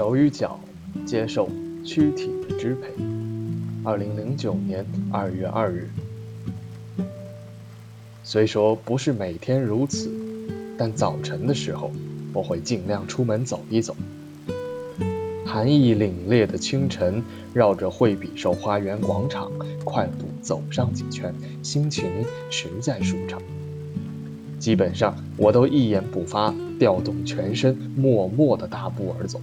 手与脚接受躯体的支配。二零零九年二月二日。虽说不是每天如此，但早晨的时候，我会尽量出门走一走。寒意凛冽的清晨，绕着惠比寿花园广场快步走上几圈，心情实在舒畅。基本上，我都一言不发，调动全身，默默地大步而走。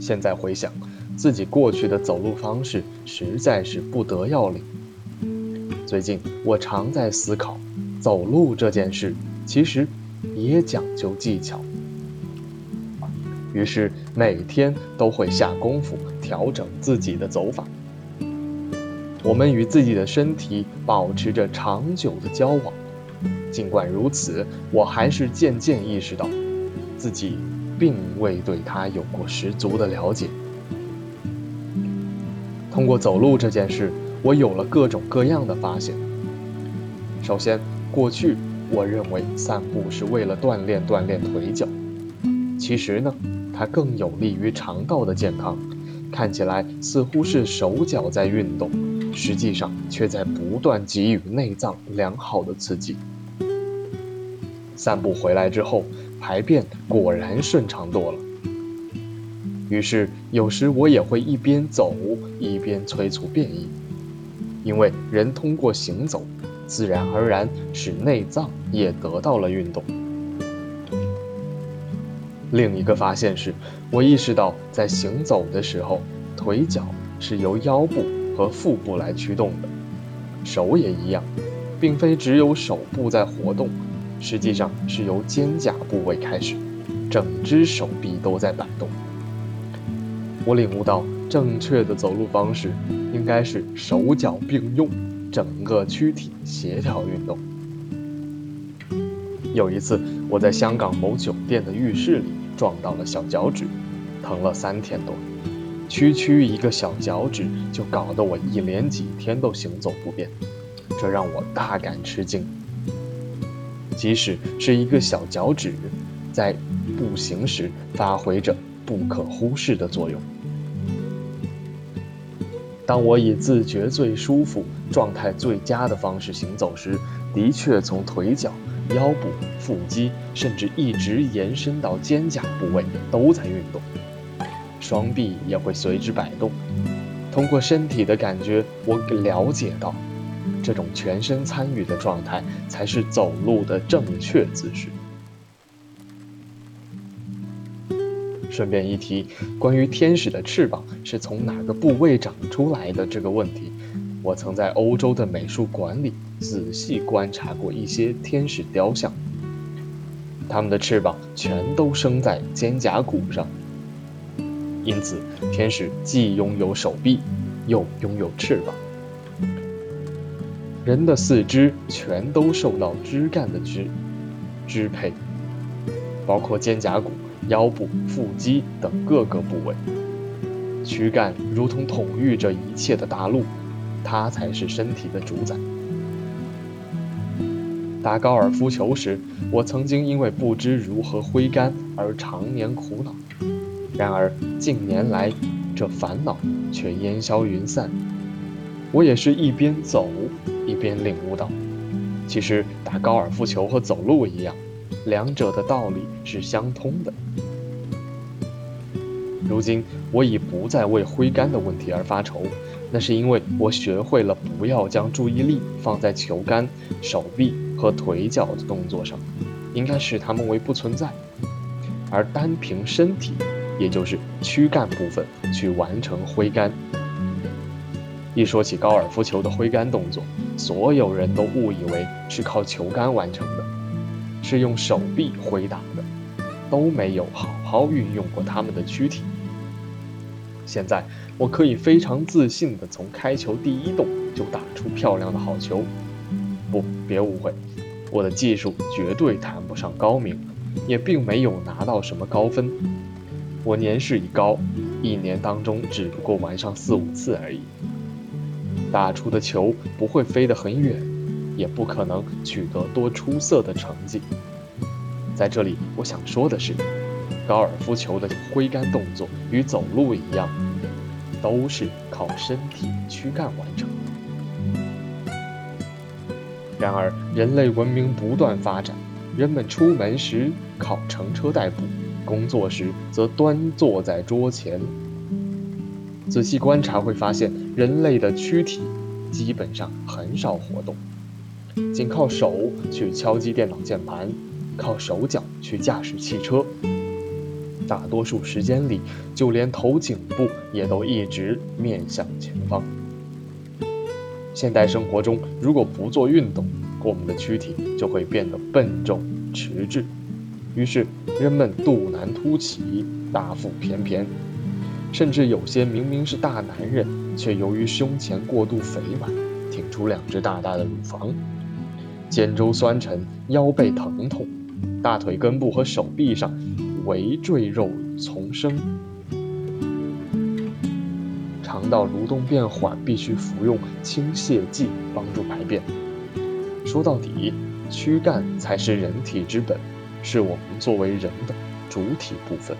现在回想，自己过去的走路方式实在是不得要领。最近我常在思考，走路这件事其实也讲究技巧。于是每天都会下功夫调整自己的走法。我们与自己的身体保持着长久的交往，尽管如此，我还是渐渐意识到，自己。并未对他有过十足的了解。通过走路这件事，我有了各种各样的发现。首先，过去我认为散步是为了锻炼锻炼腿脚，其实呢，它更有利于肠道的健康。看起来似乎是手脚在运动，实际上却在不断给予内脏良好的刺激。散步回来之后。排便果然顺畅多了。于是有时我也会一边走一边催促便意，因为人通过行走，自然而然使内脏也得到了运动。另一个发现是，我意识到在行走的时候，腿脚是由腰部和腹部来驱动的，手也一样，并非只有手部在活动。实际上是由肩胛部位开始，整只手臂都在摆动。我领悟到，正确的走路方式应该是手脚并用，整个躯体协调运动。有一次，我在香港某酒店的浴室里撞到了小脚趾，疼了三天多，区区一个小脚趾就搞得我一连几天都行走不便，这让我大感吃惊。即使是一个小脚趾，在步行时发挥着不可忽视的作用。当我以自觉最舒服、状态最佳的方式行走时，的确从腿脚、腰部、腹肌，甚至一直延伸到肩胛部位都在运动，双臂也会随之摆动。通过身体的感觉，我了解到。这种全身参与的状态才是走路的正确姿势。顺便一提，关于天使的翅膀是从哪个部位长出来的这个问题，我曾在欧洲的美术馆里仔细观察过一些天使雕像，它们的翅膀全都生在肩胛骨上，因此天使既拥有手臂，又拥有翅膀。人的四肢全都受到枝干的支支配，包括肩胛骨、腰部、腹肌等各个部位。躯干如同统御着一切的大陆，它才是身体的主宰。打高尔夫球时，我曾经因为不知如何挥杆而常年苦恼，然而近年来，这烦恼却烟消云散。我也是一边走。一边领悟到，其实打高尔夫球和走路一样，两者的道理是相通的。如今我已不再为挥杆的问题而发愁，那是因为我学会了不要将注意力放在球杆、手臂和腿脚的动作上，应该视它们为不存在，而单凭身体，也就是躯干部分去完成挥杆。一说起高尔夫球的挥杆动作，所有人都误以为是靠球杆完成的，是用手臂挥打的。都没有好好运用过他们的躯体。现在我可以非常自信地从开球第一动就打出漂亮的好球。不，别误会，我的技术绝对谈不上高明，也并没有拿到什么高分。我年事已高，一年当中只不过玩上四五次而已。打出的球不会飞得很远，也不可能取得多出色的成绩。在这里，我想说的是。高尔夫球的挥杆动作与走路一样，都是靠身体躯干完成。然而，人类文明不断发展，人们出门时靠乘车代步，工作时则端坐在桌前。仔细观察会发现，人类的躯体基本上很少活动，仅靠手去敲击电脑键盘，靠手脚去驾驶汽车。大多数时间里，就连头颈部也都一直面向前方。现代生活中，如果不做运动，我们的躯体就会变得笨重迟滞，于是人们肚腩凸起、大腹便便，甚至有些明明是大男人，却由于胸前过度肥满，挺出两只大大的乳房，肩周酸沉、腰背疼痛，大腿根部和手臂上。围赘肉丛生，肠道蠕动变缓，必须服用清泻剂帮助排便。说到底，躯干才是人体之本，是我们作为人的主体部分。